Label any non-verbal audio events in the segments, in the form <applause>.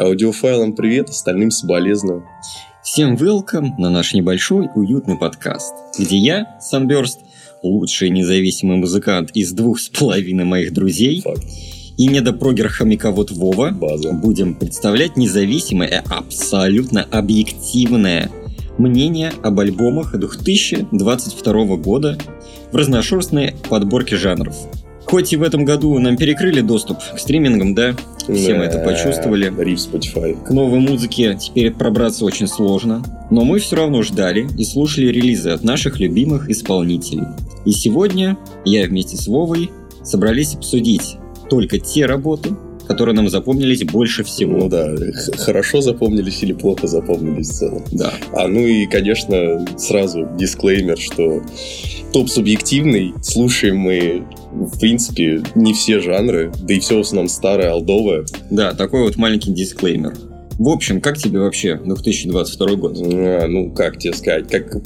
Аудиофайлам привет, остальным соболезную. Всем welcome на наш небольшой уютный подкаст, где я, Sunburst, лучший независимый музыкант из двух с половиной моих друзей, Факт. и недопрогер-хомяковод Вова, База. будем представлять независимое и абсолютно объективное мнение об альбомах 2022 года в разношерстной подборке жанров. Хоть и в этом году нам перекрыли доступ к стримингам, да, все мы это почувствовали. Риф Spotify. К новой музыке теперь пробраться очень сложно, но мы все равно ждали и слушали релизы от наших любимых исполнителей. И сегодня я вместе с Вовой собрались обсудить только те работы, которые нам запомнились больше всего. Ну да, хорошо запомнились или плохо запомнились в целом. Да. А ну и, конечно, сразу дисклеймер, что топ субъективный, слушаем мы, в принципе, не все жанры, да и все в основном старое, алдовое. Да, такой вот маленький дисклеймер. В общем, как тебе вообще 2022 год? А, ну, как тебе сказать, как,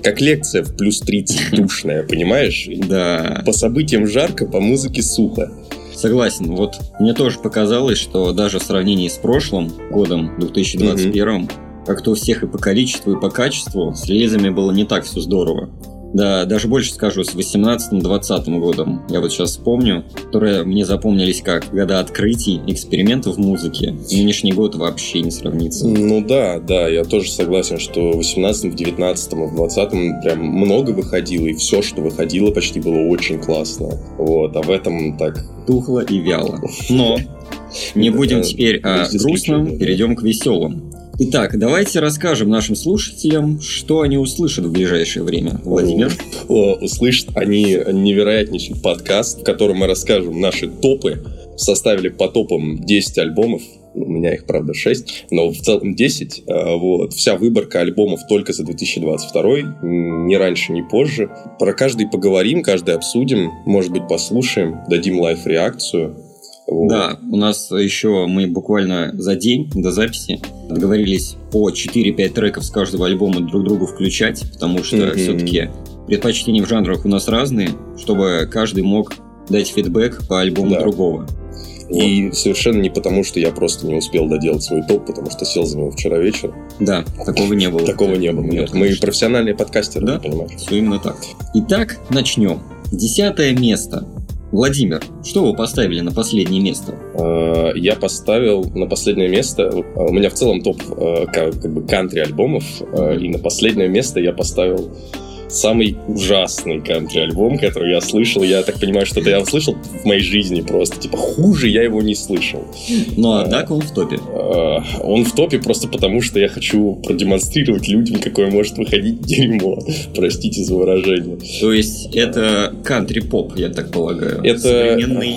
как лекция в плюс 30 душная, понимаешь? <laughs> Да, По событиям жарко, по музыке сухо. Согласен. Вот мне тоже показалось, что даже в сравнении с прошлым годом, 2021, как-то у всех и по количеству, и по качеству с релизами было не так все здорово. Да, даже больше скажу, с 18-20 годом, я вот сейчас вспомню, которые мне запомнились как года открытий, экспериментов в музыке. Нынешний год вообще не сравнится. Ну да, да, я тоже согласен, что в 18 в 19 в 20 прям много выходило, и все, что выходило, почти было очень классно. Вот, а в этом так... Тухло и вяло. Но <laughs> не будем Да, теперь о есть грустном, перейдем к веселым. Итак, давайте расскажем нашим слушателям, что они услышат в ближайшее время. Владимир? О, услышат они невероятнейший подкаст, в котором мы расскажем наши топы. Составили по топам 10 альбомов. У меня их, правда, 6, но в целом 10. А, Вот. Вся выборка альбомов только за 2022. м, Ни раньше, ни позже. Про каждый поговорим, каждый обсудим. Может быть, послушаем, дадим лайв-реакцию. Вот. Да, у нас еще мы буквально за день до записи договорились по 4-5 треков с каждого альбома друг другу включать, потому что Мгм. все-таки предпочтения в жанрах у нас разные, чтобы каждый мог дать фидбэк по альбому Да. другого. И совершенно не потому, что я просто не успел доделать свой топ, потому что сел за него вчера вечером. Да, такого не было. Такого не было. Нет, мы профессиональные подкастеры, Да? понимаешь. Все именно так. Итак, начнем. Десятое место. Владимир, что вы поставили на последнее место? Э, Я поставил на последнее место, э, у меня в целом топ э, ка- как бы кантри альбомов, и на последнее место я поставил самый ужасный кантри альбом, который я слышал. Я так понимаю, что это я слышал в моей жизни просто. Типа хуже я его не слышал. Ну, а так он в топе. Э, Он в топе просто потому, что я хочу продемонстрировать людям, какое может выходить дерьмо. Простите за выражение. То есть это кантри-поп, я так полагаю. Это- Современный,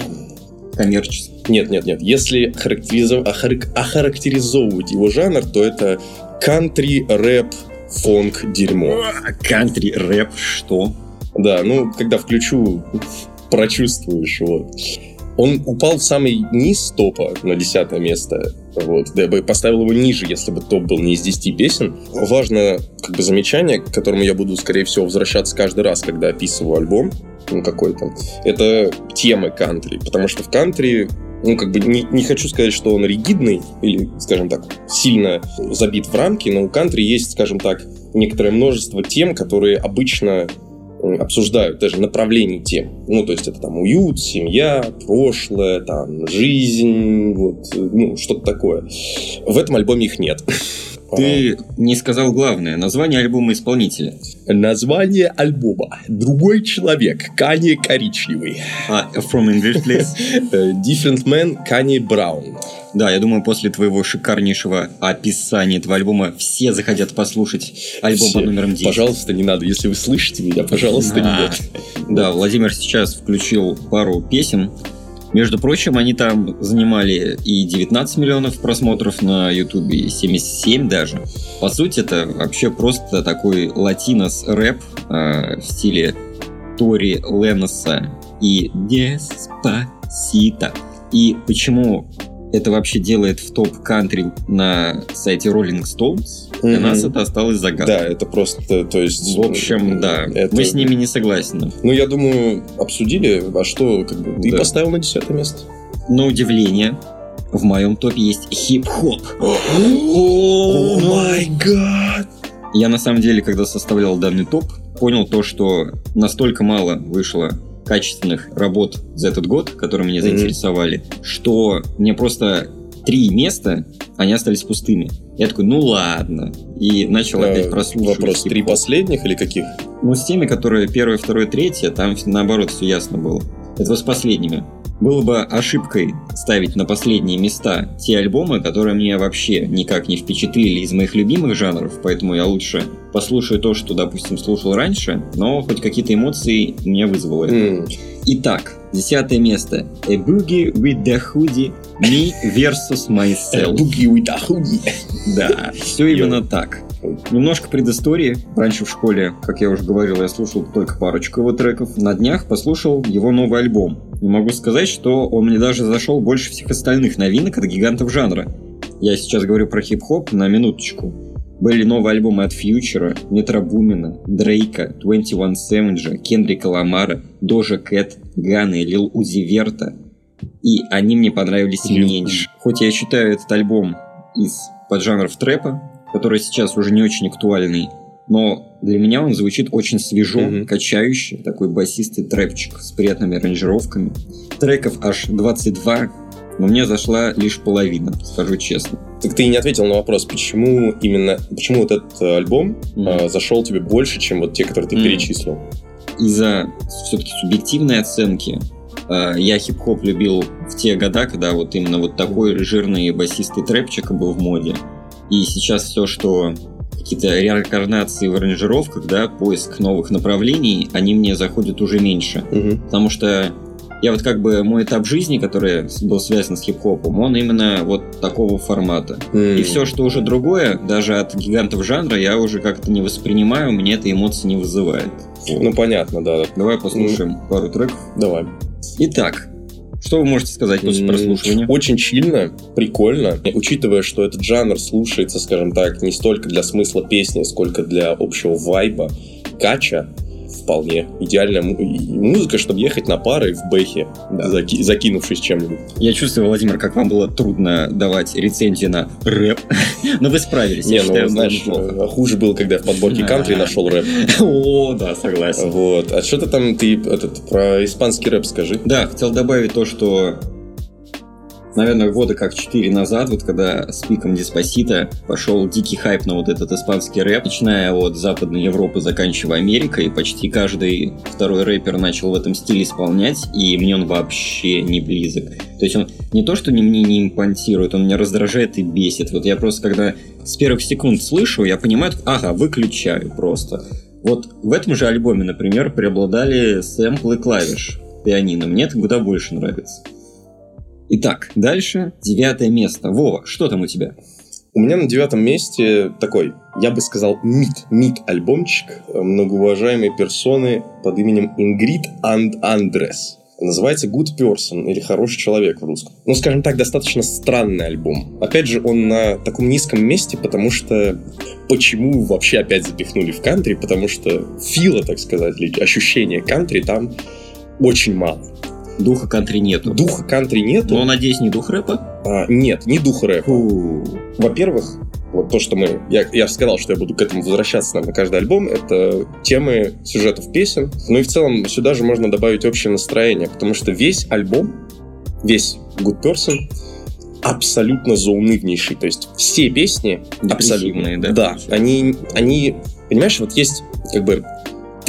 коммерческий. Нет, нет, нет. Если характеризов- охарак- охарактеризовывать его жанр, то это кантри, рэп, фонк, дерьмо. Кантри-рэп, что? Да, ну, когда включу, прочувствуешь, вот. Он упал в самый низ топа на десятое место. Вот. Да, я бы поставил его ниже, если бы топ был не из 10 песен. Важно как бы замечание, к которому я буду, скорее всего, возвращаться каждый раз, когда описываю альбом ну, какой-то. Это темы кантри. Потому что в кантри ну, как бы не, не хочу сказать, что он ригидный или, скажем так, сильно забит в рамки, но у кантри есть, скажем так, некоторое множество тем, которые обычно обсуждают даже направлений тем. Ну, то есть это там уют, семья, прошлое, там, жизнь, вот, ну, что-то такое. В этом альбоме их нет. <laughs> Ты не сказал главное. Название альбома исполнителя. Название альбома «Другой человек», Кани Коричневый. А, From English, please. <laughs> Э, Different Man, Кани Браун. Да, я думаю, после твоего шикарнейшего описания этого альбома все захотят послушать альбом Все. под номером 10. Пожалуйста, не надо. Если вы слышите меня, пожалуйста, А, нет. Да, Владимир сейчас включил пару песен. Между прочим, они там занимали и 19 миллионов просмотров на Ютубе, и 77 даже. По сути, это вообще просто такой латинос рэп э, в стиле Тори Ленноса и Деспасита. И почему это вообще делает в топ кантри на сайте Rolling Stones, для Мгм. нас это осталось загадкой. Да, это просто, то есть... В общем, да, это- мы с ними не согласны. Ну, я думаю, обсудили, а что, как бы, ты Да. поставил на десятое место. На удивление, в моем топе есть хип-хоп. <gasps> О май гад! Я на самом деле, когда составлял данный топ, понял то, что настолько мало вышло качественных работ за этот год, которые меня заинтересовали, mm-hmm. что мне просто три места, они остались пустыми. Я такой, ну ладно. И начал а, опять прослушивать. Вопрос, три последних или каких? Ну, с теми, которые первое, второе, третье, там наоборот все ясно было. Это с последними. Было бы ошибкой ставить на последние места те альбомы, которые мне вообще никак не впечатлили из моих любимых жанров, поэтому я лучше послушаю то, что, допустим, слушал раньше, но хоть какие-то эмоции мне вызвало это. Mm. Итак, десятое место. A Boogie with the Hoodie, Me versus Myself. A Boogie with the Hoodie. Да, все именно так. Немножко предыстории. Раньше в школе, как я уже говорил, я слушал только парочку его треков. На днях послушал его новый альбом. Не могу сказать, что он мне даже зашел больше всех остальных новинок от гигантов жанра. Я сейчас говорю про хип-хоп на минуточку. Были новые альбомы от Фьючера, Метро Бумина, Дрейка, 21 Savage, Кендрика Ламара, Дожа Кэт, Гана и Лил Узи Верта. И они мне понравились Лил. меньше. Хоть я считаю этот альбом из поджанров трэпа, который сейчас уже не очень актуальный, но для меня он звучит очень свежо, mm-hmm. качающий, такой басистый трэпчик с приятными аранжировками. Треков аж 22, но мне зашла лишь половина, скажу честно. Так ты не ответил на вопрос, почему именно, почему вот этот э, альбом mm-hmm. э, зашел тебе больше, чем вот те, которые ты mm-hmm. перечислил? Из-за все-таки субъективной оценки э, я хип-хоп любил в те года, когда вот именно вот такой жирный басистый трэпчик был в моде. И сейчас все, что какие-то реинкарнации в аранжировках, да, поиск новых направлений, они мне заходят уже меньше. Угу. Потому что я вот как бы мой этап жизни, который был связан с хип-хопом, он именно вот такого формата. Mm. И все, что уже другое, даже от гигантов жанра, я уже как-то не воспринимаю, мне это эмоции не вызывает. Вот. Ну понятно, да. Давай послушаем mm. пару треков. Давай. Итак, что вы можете сказать после прослушивания? Очень чильно, прикольно. Учитывая, что этот жанр слушается, скажем так, не столько для смысла песни, сколько для общего вайба, кача, вполне идеальная музыка, чтобы ехать на пары в бэхе, да. заки закинувшись чем-нибудь. Я чувствую, Владимир, как вам было трудно давать рецензии на рэп, <laughs> но вы справились. Не, ну, знаешь, хуже было, когда я в подборке кантри нашел рэп. <laughs> О, да, согласен. Вот. А что ты там, ты этот, про испанский рэп скажи? Да, хотел добавить то, что наверное, года как 4 назад, вот когда с пиком Диспосита пошел дикий хайп на вот этот испанский рэп, начиная от Западной Европы, заканчивая Америкой, почти каждый второй рэпер начал в этом стиле исполнять, и мне он вообще не близок. То есть он не то, что мне не импонтирует, он меня раздражает и бесит. Вот я просто, когда с первых секунд слышу, я понимаю, ага, выключаю просто. Вот в этом же альбоме, например, преобладали сэмплы клавиш пианино. Мне это куда больше нравится. Итак, дальше девятое место. Вова, что там у тебя? У меня на девятом месте такой, я бы сказал, мид, мид альбомчик многоуважаемой персоны под именем Ингрид Анд Андрес. Называется Good Person или Хороший человек в русском. Ну, скажем так, достаточно странный альбом. Опять же, он на таком низком месте, потому что почему вообще опять запихнули в кантри? Потому что фила, так сказать, или ощущение кантри там очень мало. Духа кантри нету. Духа кантри нету. Но, надеюсь, не дух рэпа? А, нет, не дух рэпа. Во-первых, вот то, что мы... Я, я сказал, что я буду к этому возвращаться на каждый альбом, это темы сюжетов песен. Ну и в целом сюда же можно добавить общее настроение, потому что весь альбом, весь Good Person абсолютно заунывнейший. То есть все песни абсолютно... да? Да, они, они... Понимаешь, вот есть как бы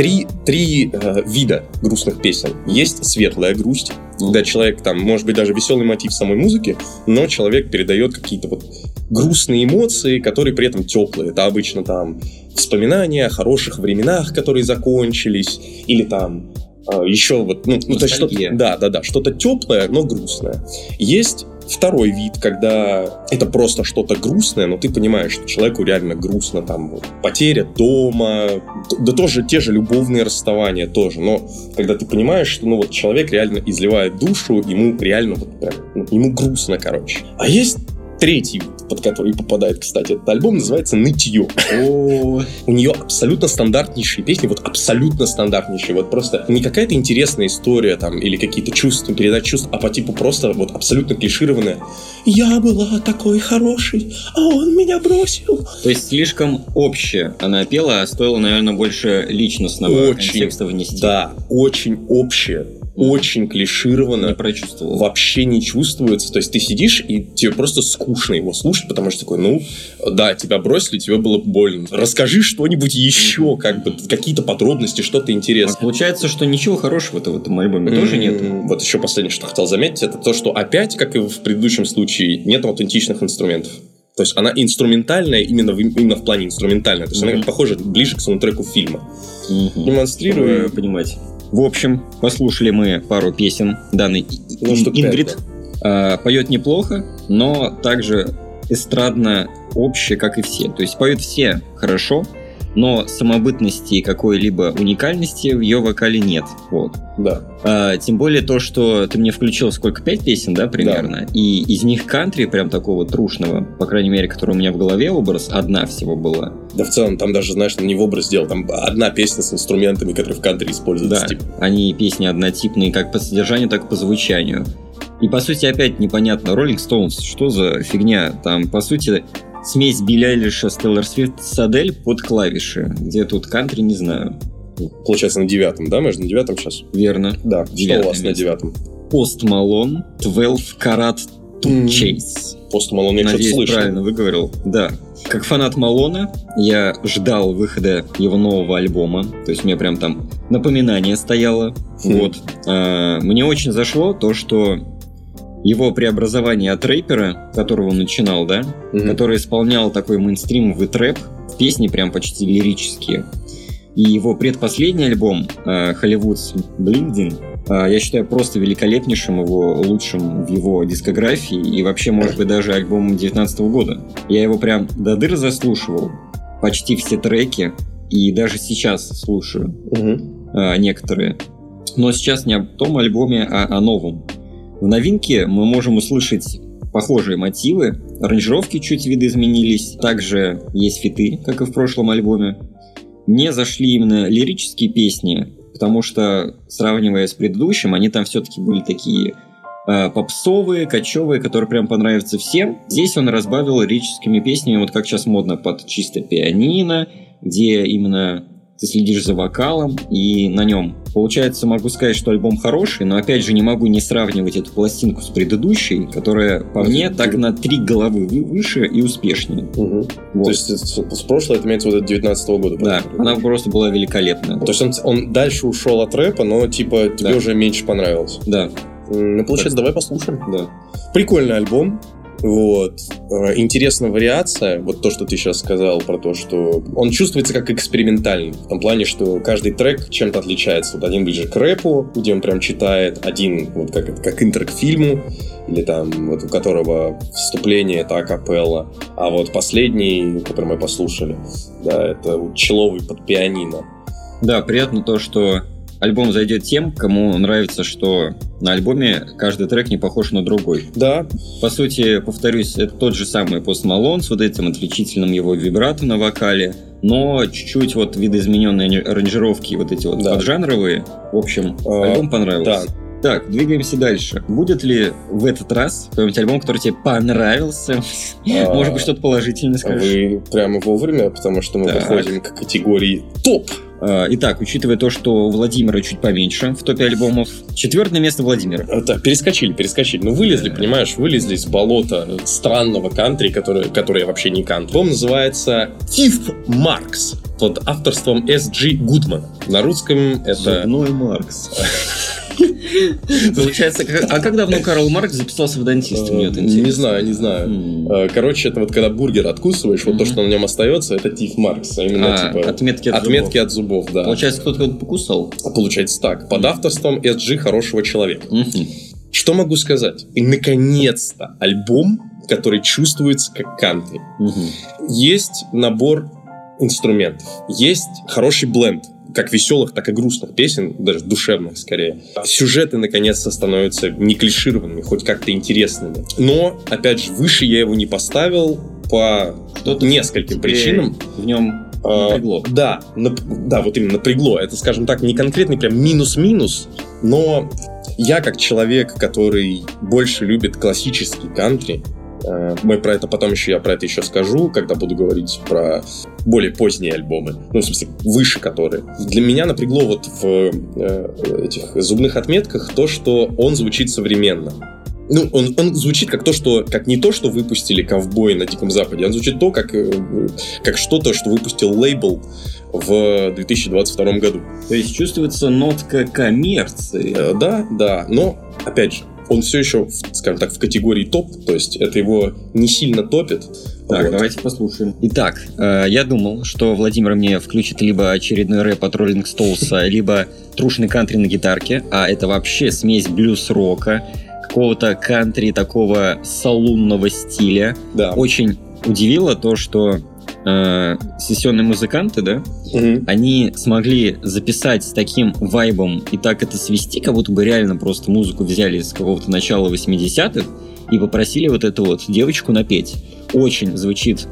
три, три э, вида грустных песен. Есть светлая грусть, когда человек там, может быть, даже веселый мотив самой музыки, но человек передает какие-то вот грустные эмоции, которые при этом теплые. Это обычно там вспоминания о хороших временах, которые закончились, или там э, еще вот, ну, ну то есть что-то, да, да, да, что-то теплое, но грустное. Есть Второй вид, когда это просто что-то грустное, но ты понимаешь, что человеку реально грустно, там, потеря дома, да тоже те же любовные расставания тоже, но когда ты понимаешь, что, ну, вот человек реально изливает душу, ему реально вот прям, ну, ему грустно, короче. А есть третий вид под который попадает, кстати, этот альбом, называется «Нытье». У нее абсолютно стандартнейшие песни, вот абсолютно стандартнейшие. Вот просто не какая-то интересная история там или какие-то чувства, передать чувств, а по типу просто вот абсолютно клишированная. «Я была такой хорошей, а он меня бросил». То есть слишком общее она пела, а стоило, наверное, больше личностного Очень, контекста внести. Да, очень общее очень клишировано. Не прочувствовал. Вообще не чувствуется. То есть ты сидишь, и тебе просто скучно его слушать, потому что такой, ну, да, тебя бросили, тебе было больно. Расскажи что-нибудь еще, как бы, какие-то подробности, что-то интересное. А получается, что ничего хорошего-то в этом альбоме тоже нет. Вот еще последнее, что хотел заметить, это то, что опять, как и в предыдущем случае, нет аутентичных инструментов. То есть она инструментальная именно в, именно в плане инструментальная. То есть mm-hmm. она похожа ближе к саундтреку фильма. Mm-hmm. Демонстрирую. понимать. В общем, послушали мы пару песен данной ну, Ингрид. А, поет неплохо, но также эстрадно общее, как и все. То есть поют все хорошо, но самобытности какой-либо уникальности в ее вокале нет. Вот. Да. А, тем более то, что ты мне включил сколько, пять песен, да, примерно? Да. И из них кантри, прям такого трушного, по крайней мере, который у меня в голове образ, одна всего была. Да в целом, там даже, знаешь, не в образ сделал, там одна песня с инструментами, которые в кантри используются. Да, типа. они песни однотипные как по содержанию, так и по звучанию. И, по сути, опять непонятно, Rolling Stones, что за фигня? Там, по сути, смесь Билли Айлиша с Тейлор Свифт с Адель под клавиши. Где тут кантри, не знаю. Получается, на девятом, да? Мы же на девятом сейчас? Верно. Да. Девятый что у вас место. на девятом? Пост Малон, 12 Karat to Chase. Пост Малон я что-то слышал. правильно выговорил. Да. Как фанат Малона, я ждал выхода его нового альбома. То есть у меня прям там напоминание стояло. Хм. Вот. А, мне очень зашло то, что его преобразование от рэпера, которого он начинал, да, угу. который исполнял такой мейнстримовый трэп, песни прям почти лирические. И его предпоследний альбом «Hollywood's Blinding» я считаю просто великолепнейшим, его лучшим в его дискографии и вообще, может быть, даже альбомом 19 года. Я его прям до дыр заслушивал, почти все треки, и даже сейчас слушаю угу. некоторые. Но сейчас не о том альбоме, а о новом. В новинке мы можем услышать похожие мотивы, аранжировки чуть видоизменились, также есть фиты, как и в прошлом альбоме. Мне зашли именно лирические песни, потому что, сравнивая с предыдущим, они там все-таки были такие э, попсовые, кочевые, которые прям понравятся всем. Здесь он разбавил лирическими песнями, вот как сейчас модно, под чисто пианино, где именно ты следишь за вокалом и на нем. Получается, могу сказать, что альбом хороший, но опять же не могу не сравнивать эту пластинку с предыдущей, которая по мне так на три головы выше и успешнее. Угу. Вот. То есть с прошлого это имеется в виду 19 -го года? Да, она просто была великолепная. То есть он, он дальше ушел от рэпа, но типа тебе да. уже меньше понравилось? Да. Ну, получается, так. давай послушаем. Да. Прикольный альбом. Вот. Э, интересная вариация, вот то, что ты сейчас сказал про то, что он чувствуется как экспериментальный, в том плане, что каждый трек чем-то отличается. Вот один ближе к рэпу, где он прям читает, один вот как, как интро к фильму, или там вот у которого вступление это акапелла, а вот последний, который мы послушали, да, это человый под пианино. Да, приятно то, что альбом зайдет тем, кому нравится, что на альбоме каждый трек не похож на другой. Да. По сути, повторюсь, это тот же самый Post Malone с вот этим отличительным его вибрато на вокале, но чуть-чуть вот видоизмененные аранжировки, вот эти вот да. поджанровые. В общем, а, альбом понравился. Да. Так, двигаемся дальше. Будет ли в этот раз какой-нибудь альбом, который тебе понравился? А, Может быть, что-то положительное скажешь? Вы прямо вовремя, потому что мы так. подходим к категории топ. А, итак, учитывая то, что у Владимира чуть поменьше в топе альбомов, четвертое место Владимира. Да, перескочили, перескочили. Ну, вылезли, понимаешь, вылезли из болота странного кантри, которое, которое вообще не кант. Альбом называется Тиф Маркс под авторством S.G. Гудмана. На русском это... Зубной Маркс. <laughs> Получается, а как давно Карл Маркс записался в дантиста? Мне Не знаю, не знаю. Короче, это вот когда бургер откусываешь, вот то, что на нем остается, это Тиф Маркс. А именно, а, типа, отметки от отметки от зубов, да. Получается, кто-то покусал? Получается так. Под авторством SG хорошего человека. Что могу сказать? И, наконец-то, альбом, который чувствуется как кантри. Есть набор инструментов. Есть хороший бленд как веселых, так и грустных песен, даже душевных скорее. Сюжеты, наконец-то, становятся не клишированными, хоть как-то интересными. Но, опять же, выше я его не поставил по нескольким причинам. В нем А, Напрягло. Да, нап- да, вот именно напрягло. Это, скажем так, не конкретный прям минус-минус, но я как человек, который больше любит классический кантри, мы про это потом еще, я про это еще скажу, когда буду говорить про более поздние альбомы, ну, в смысле, выше которые. Для меня напрягло вот в э, этих зубных отметках то, что он звучит современно. Ну, он, он звучит как то, что как не то, что выпустили ковбои на Диком Западе, он звучит то, как, э, как что-то, что выпустил лейбл в 2022 году. То есть чувствуется нотка коммерции. Э, Да, да, но, опять же, он все еще, скажем так, в категории топ, то есть это его не сильно топит. Так, Вот. давайте послушаем. Итак, э, я думал, что Владимир мне включит либо очередной рэп от Роллинг Стоунса, <laughs> либо трушный кантри на гитарке, а это вообще смесь блюз-рока, какого-то кантри такого салунного стиля. Да. Очень удивило то, что э, сессионные музыканты, да, Мгм. они смогли записать с таким вайбом и так это свести, как будто бы реально просто музыку взяли с какого-то начала 80-х и попросили вот эту вот девочку напеть. Очень звучит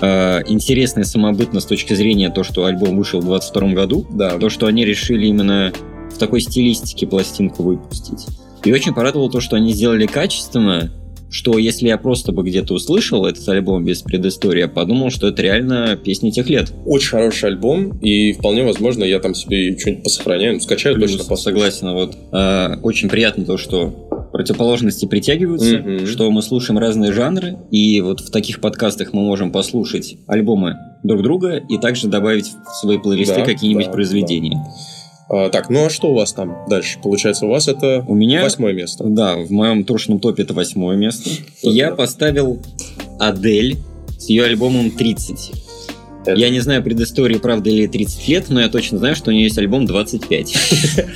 э, интересно и самобытно с точки зрения то, что альбом вышел в 22 году, Да. то, что они решили именно в такой стилистике пластинку выпустить. И очень порадовало то, что они сделали качественно, что если я просто бы где-то услышал этот альбом без предыстории, я подумал, что это реально песни тех лет. Очень хороший альбом, и вполне возможно, я там себе что-нибудь посохраняю, скачаю Плюс, точно послушаю. согласен, вот э, очень приятно то, что противоположности притягиваются, Мгм. что мы слушаем разные жанры, и вот в таких подкастах мы можем послушать альбомы друг друга и также добавить в свои плейлисты Да, какие-нибудь да, произведения. А, так, ну а что у вас там дальше? Получается, у вас это У меня, восьмое место. да, в моем трушном топе это восьмое место. Я поставил Адель с ее альбомом 30. Это- Я не знаю предыстории, правда ли ей 30 лет, но я точно знаю, что у нее есть альбом 25.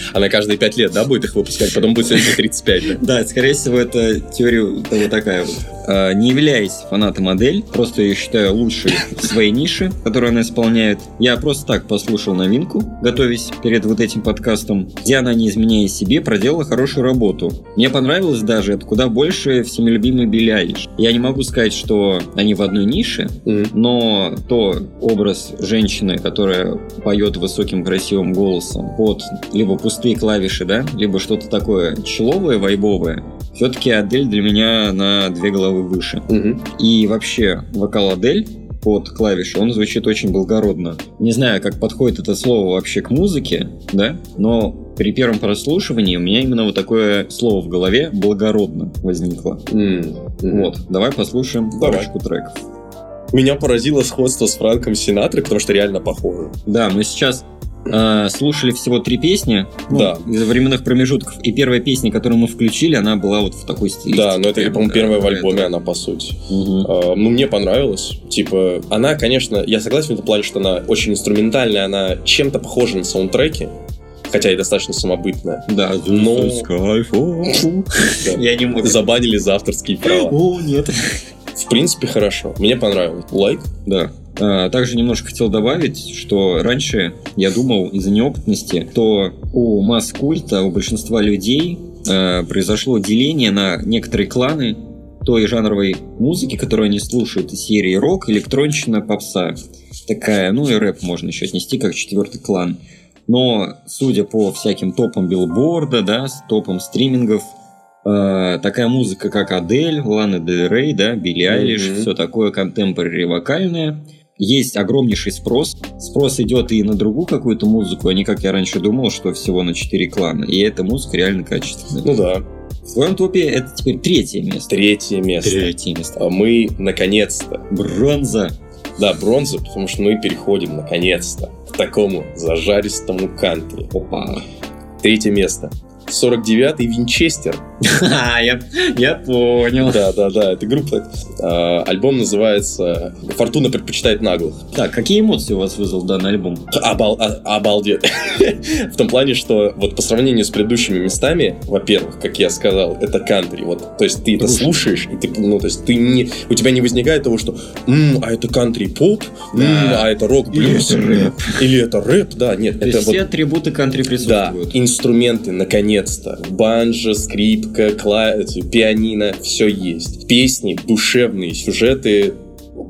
<laughs> Она каждые пять лет, да, будет их выпускать, потом будет следующий 35, да? Скорее всего, это теория того такая вот. А, Не являюсь фанатом модель, просто ее считаю лучшей в своей нише, которую она исполняет. Я просто так послушал новинку, готовясь перед вот этим подкастом, где она, не изменяя себе, проделала хорошую работу. Мне понравилось даже, это куда больше всеми любимый Билли Айлиш. Я не могу сказать, что они в одной нише, но то образ женщины, которая поет высоким красивым голосом под либо пустые клавиши, да, либо что-то такое человое, вайбовое, все-таки Адель для меня на две головы выше. Мгм. И вообще вокал Адель под клавиши, он звучит очень благородно. Не знаю, как подходит это слово вообще к музыке, да, но при первом прослушивании у меня именно вот такое слово в голове благородно возникло. М. Вот, давай послушаем Давай. парочку треков. Меня поразило сходство с Франком Синатрой, потому что реально похоже. Да, мы сейчас э, слушали всего три песни ну, Да. из временных промежутков. И первая песня, которую мы включили, она была вот в такой стилистике. Да, но это, Прям, по-моему, да, первая в про альбоме это. она, по сути. Мгм. А, Ну, мне понравилось. Типа, она, конечно, я согласен в этом плане, что она очень инструментальная, она чем-то похожа на саундтреки, хотя и достаточно самобытная. Да, Но-. <laughs> Я не могу. Забанили за авторские права. О, нет. В принципе, хорошо. Мне понравилось. Лайк. Да. А, Также немножко хотел добавить, что раньше я думал из-за неопытности, что у масс-культа, у большинства людей э, произошло деление на некоторые кланы той жанровой музыки, которую они слушают из серии рок, электронщина, попса. Такая, ну и рэп можно еще отнести как четвертый клан. Но, судя по всяким топам билборда, да, с топом стримингов, э, такая музыка, как Адель, Лана Дель Рей, да, Билли Айлиш, Мгм. все такое контемпорари вокальное, есть огромнейший спрос. Спрос идет и на другую какую-то музыку, а не как я раньше думал, что всего на четыре клана. И эта музыка реально качественная. Ну да. В твоем топе это теперь третье место. Третье место. Третье место. А Мы, наконец-то, Бронза. да, бронза, потому что мы переходим, наконец-то, к такому зажаристому кантри. Опа. Третье место. 49-й Винчестер. <laughs> Я, я понял. Да, да, да, это группа. А, альбом называется «Фортуна предпочитает наглых». Так, какие эмоции у вас вызвал данный альбом? Обал, а- обалдеть. <laughs> В том плане, что вот по сравнению с предыдущими местами, во-первых, как я сказал, это кантри. Вот, то есть ты это слушаешь, и ты, ну, то есть ты не, у тебя не возникает того, что, «М, а это кантри-поп, Да. а это рок-блюз, Или это рэп. или это рэп, да, нет, То это есть вот все атрибуты кантри да, присутствуют. инструменты, наконец-то. Банджо, скрипка, кла... пианино, все есть. Песни, душевные, сюжеты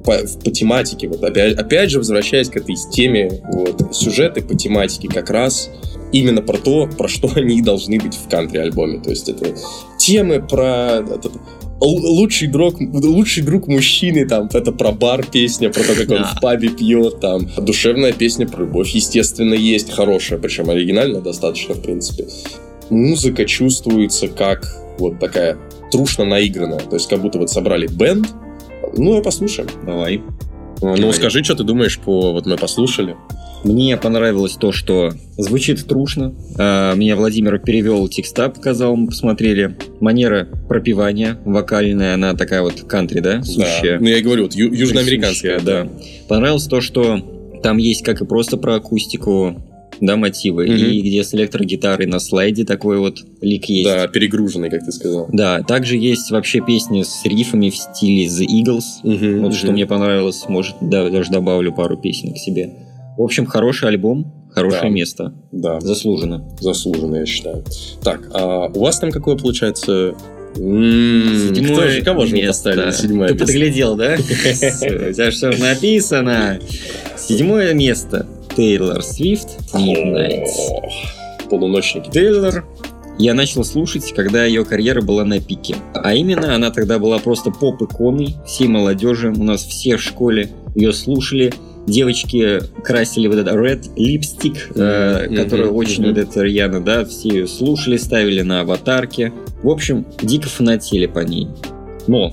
по, по тематике. Вот опять, опять же, возвращаясь к этой теме, вот, сюжеты по тематике как раз именно про то, про что <laughs> они должны быть в кантри-альбоме. То есть это темы про... этот, л- Лучший друг, лучший друг мужчины, там, это про бар песня, про то, как он Да. в пабе пьет, там, душевная песня про любовь, естественно, есть, хорошая, причем оригинальная достаточно, в принципе. Музыка чувствуется как вот такая трушно наигранная, то есть как будто вот собрали бенд, ну, и послушаем. Давай. Ну, Давай. скажи, что ты думаешь по... Вот мы послушали. Мне понравилось то, что звучит трушно. А, Меня Владимир перевел текста, показал, мы посмотрели. Манера пропевания вокальная, она такая вот кантри, да? Сущая. Да. Ну, я и говорю, вот ю- южноамериканская. Присущая, да. Понравилось то, что там есть как и просто про акустику, да, мотивы, Мгм. и где с электрогитарой на слайде такой вот лик есть. Да, перегруженный, как ты сказал. Да, также есть вообще песни с рифами в стиле The Eagles. Мгм, Вот что мгм. мне понравилось, может, да, даже добавлю пару песен к себе. В общем, хороший альбом, хорошее Да. место. Да, Заслуженно. заслуженно, я считаю. Так, а у вас там какое получается... М, Седьмое кто же, кого же место. поставили? Седьмое Ты подглядел, да? <laughs> У тебя все написано. Седьмое место. Тейлор Свифт Midnight. Полуночники. Тейлор я начал слушать, когда ее карьера была на пике. А именно, она тогда была просто поп-иконой всей молодежи. У нас все в школе ее слушали. Девочки красили вот этот red lipstick, э, Мгм, который мгм, очень мгм. вот это рьяно, да, все ее слушали, ставили на аватарки. В общем, дико фанатели по ней. Но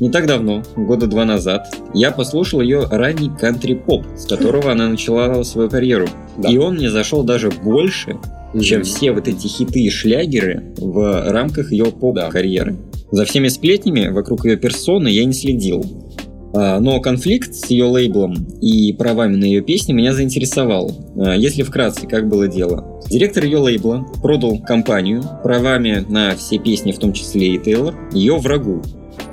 не так давно, года два назад, я послушал ее ранний кантри-поп, с которого она начала свою карьеру. Да. И он мне зашел даже больше, Мгм. чем все вот эти хиты и шлягеры в рамках ее поп-карьеры. За всеми сплетнями вокруг ее персоны я не следил. А, Но конфликт с ее лейблом и правами на ее песни меня заинтересовал. А, Если вкратце, как было дело. Директор ее лейбла продал компанию правами на все песни, в том числе и Тейлор, ее врагу.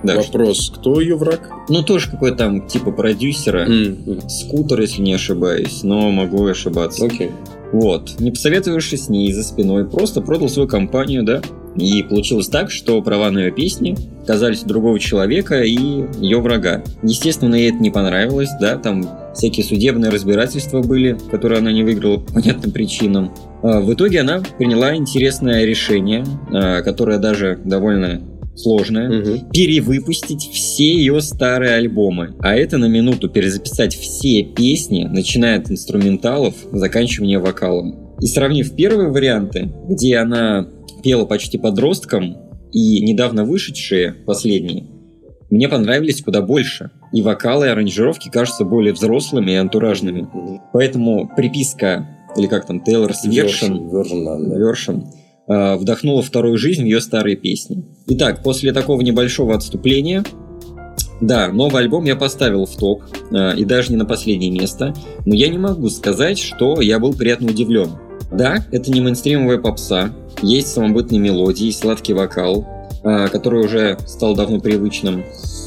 Да, Вопрос, кто ее враг? ну тоже какой-то там типа продюсера, м, скутер, если не ошибаюсь, но могу и ошибаться. Окей. Вот, не посоветовавшись с ней за спиной, просто продал свою компанию, да. И получилось так, что права на ее песни оказались у другого человека и ее врага. Естественно, ей это не понравилось, да, там всякие судебные разбирательства были, которые она не выиграла по понятным причинам. А, В итоге она приняла интересное решение, а, которое даже довольно сложное, Мгм. перевыпустить все ее старые альбомы. А это на минуту перезаписать все песни, начиная от инструменталов, заканчивая вокалом. И сравнив первые варианты, где она пела почти подростком, и недавно вышедшие, последние, мне понравились куда больше. И вокалы, и аранжировки кажутся более взрослыми и антуражными. Поэтому приписка, или как там, да. Вершин э, вдохнула вторую жизнь ее старые песни. Итак, после такого небольшого отступления, да, новый альбом я поставил в топ, э, и даже не на последнее место, но я не могу сказать, что я был приятно удивлен. Да, это не мейнстримовая попса, есть самобытные мелодии, сладкий вокал, э, который уже стал давно привычным,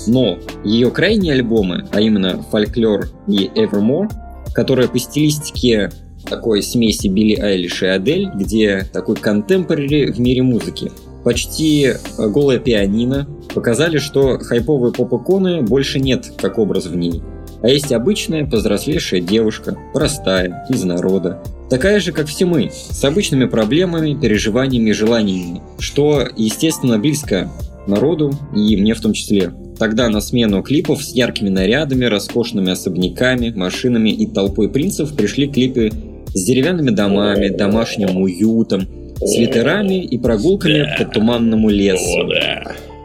но ее крайние альбомы, а именно «Фольклор» и «Evermore», которые по стилистике такой смеси Билли Айлиш и Адель, где такой контемпорари в мире музыки. Почти э, голая пианино показали, что хайповые поп-иконы больше нет как образ в ней. А есть обычная повзрослевшая девушка, простая, из народа. Такая же, как все мы, с обычными проблемами, переживаниями и желаниями, что, естественно, близко народу и мне в том числе. Тогда на смену клипов с яркими нарядами, роскошными особняками, машинами и толпой принцев пришли клипы с деревянными домами, домашним уютом, с ветерами и прогулками по туманному лесу.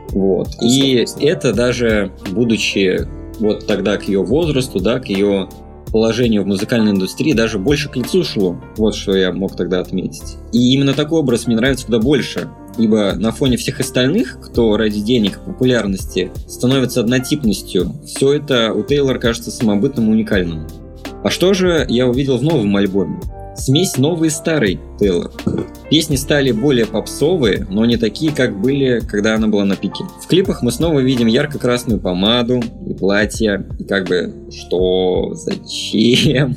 Вот. И это даже, будучи вот тогда к ее возрасту, да, к ее положению в музыкальной индустрии даже больше к лицу шло. Вот что я мог тогда отметить. И именно такой образ мне нравится куда больше. Ибо на фоне всех остальных, кто ради денег и популярности становится однотипностью, все это у Тейлора кажется самобытным и уникальным. А что же я увидел в новом альбоме? Смесь новой и старой Тейлор. Песни стали более попсовые, но не такие, как были, когда она была на пике. В клипах мы снова видим ярко-красную помаду и платье, и как бы что, зачем?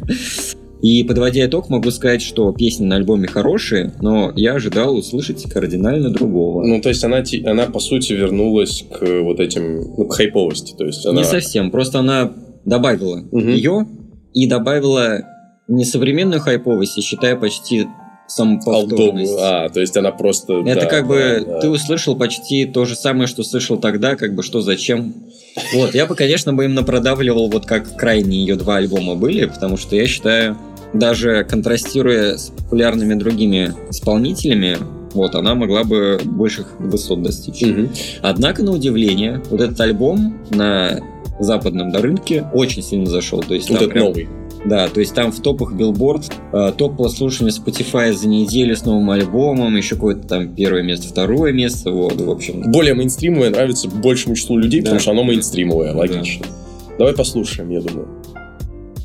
И подводя итог, могу сказать, что песни на альбоме хорошие, но я ожидал услышать кардинально другого. Ну, то есть она, она по сути, вернулась к вот этим, ну, к хайповости. То есть она... Не совсем, просто она добавила угу. ее и добавила не современную хайповость, я считаю почти самоповторность. А, то есть она просто... Это да, как бы да. ты услышал почти то же самое, что слышал тогда, как бы что зачем. Вот, я бы, конечно, бы именно продавливал вот как крайние ее два альбома были, потому что я считаю, даже контрастируя с популярными другими исполнителями, вот, она могла бы больших высот достичь. Угу. Однако, на удивление, вот этот альбом на западном до рынке очень сильно зашел. То есть вот это прям... новый. Да, то есть там в топах Billboard, э, топ прослушивания Spotify за неделю с новым альбомом, еще какое-то там первое место, второе место, вот, в общем. Более мейнстримовое нравится большему числу людей, да. потому что оно мейнстримовое, логично. Да. Давай послушаем, я думаю.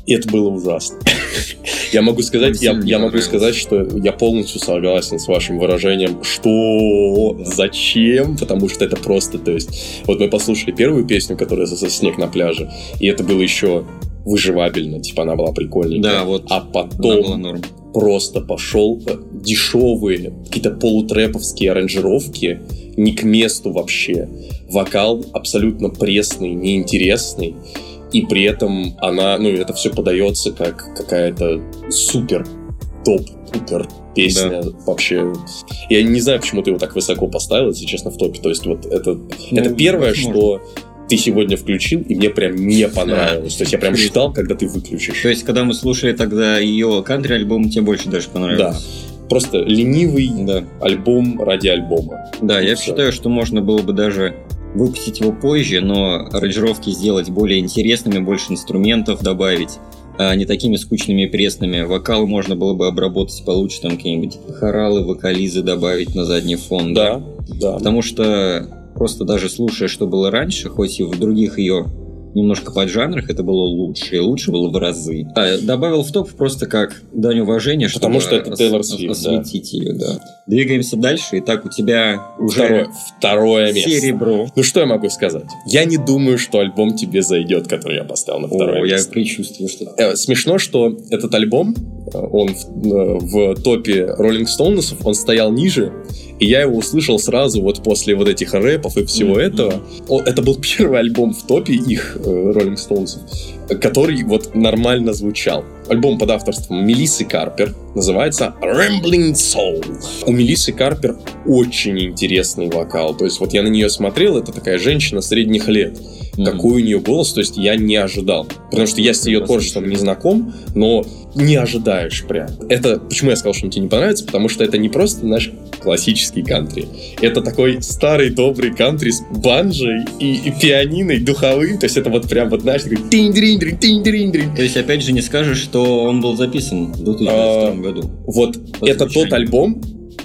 И это было ужасно. <laughs> Я могу сказать, я, я могу сказать, что я полностью согласен с вашим выражением, что зачем, потому что это просто, то есть, вот мы послушали первую песню, которая за снег на пляже, и это было еще выживабельно, типа она была прикольненькая. Да, вот. А потом просто пошел э, дешевые какие-то полутрэповские аранжировки, не к месту вообще. Вокал абсолютно пресный, неинтересный. И при этом она, ну, это все подается как какая-то супер топ-пупер песня да. вообще. Я не знаю, почему ты его так высоко поставил, если честно, в топе. То есть вот это, ну, это первое, возможно. что ты сегодня включил, и мне прям не понравилось. То есть я прям ждал, когда ты выключишь. То есть, когда мы слушали тогда ее кантри-альбом, тебе больше даже понравилось? Да. Просто ленивый да. альбом ради альбома. Да, я все. считаю, что можно было бы даже выпустить его позже, но аранжировки сделать более интересными, больше инструментов добавить а не такими скучными и пресными. Вокал можно было бы обработать получше, там какие-нибудь хоралы, вокализы добавить на задний фон. Да, да. Потому что просто даже слушая, что было раньше, хоть и в других ее немножко под жанрах это было лучше, и лучше было в разы. А, добавил в топ просто как дань уважения, Потому чтобы что это Тейлор Свифт, осветить да. ее, да. Двигаемся дальше, и так у тебя уже второе, второе место. Серебро. Ну что я могу сказать? Я не думаю, что альбом тебе зайдет, который я поставил на второе О, место. я предчувствую, что... Э, смешно, что этот альбом, э, он в, э, в топе Rolling Stones, он стоял ниже, и я его услышал сразу вот после вот этих рэпов и всего mm-hmm. этого. О, это был <laughs> первый альбом в топе их, э, Rolling Stones, который вот нормально звучал. Альбом под авторством Мелиссы Карпер называется Rambling Soul. У Мелиссы Карпер очень интересный вокал. То есть вот я на нее смотрел, это такая женщина средних лет. Mm-hmm. Какой у нее голос, то есть я не ожидал. Потому что я с ее творчеством не знаком, но не ожидаешь прям. Это почему я сказал, что он тебе не понравится, потому что это не просто наш классический кантри. Это такой старый добрый кантри с банджей и, и пианиной духовым. То есть это вот прям вот знаешь, такой тинь дринь тинь дринь То есть опять же не скажешь, что он был записан в 2022 а, году. Вот это тот альбом,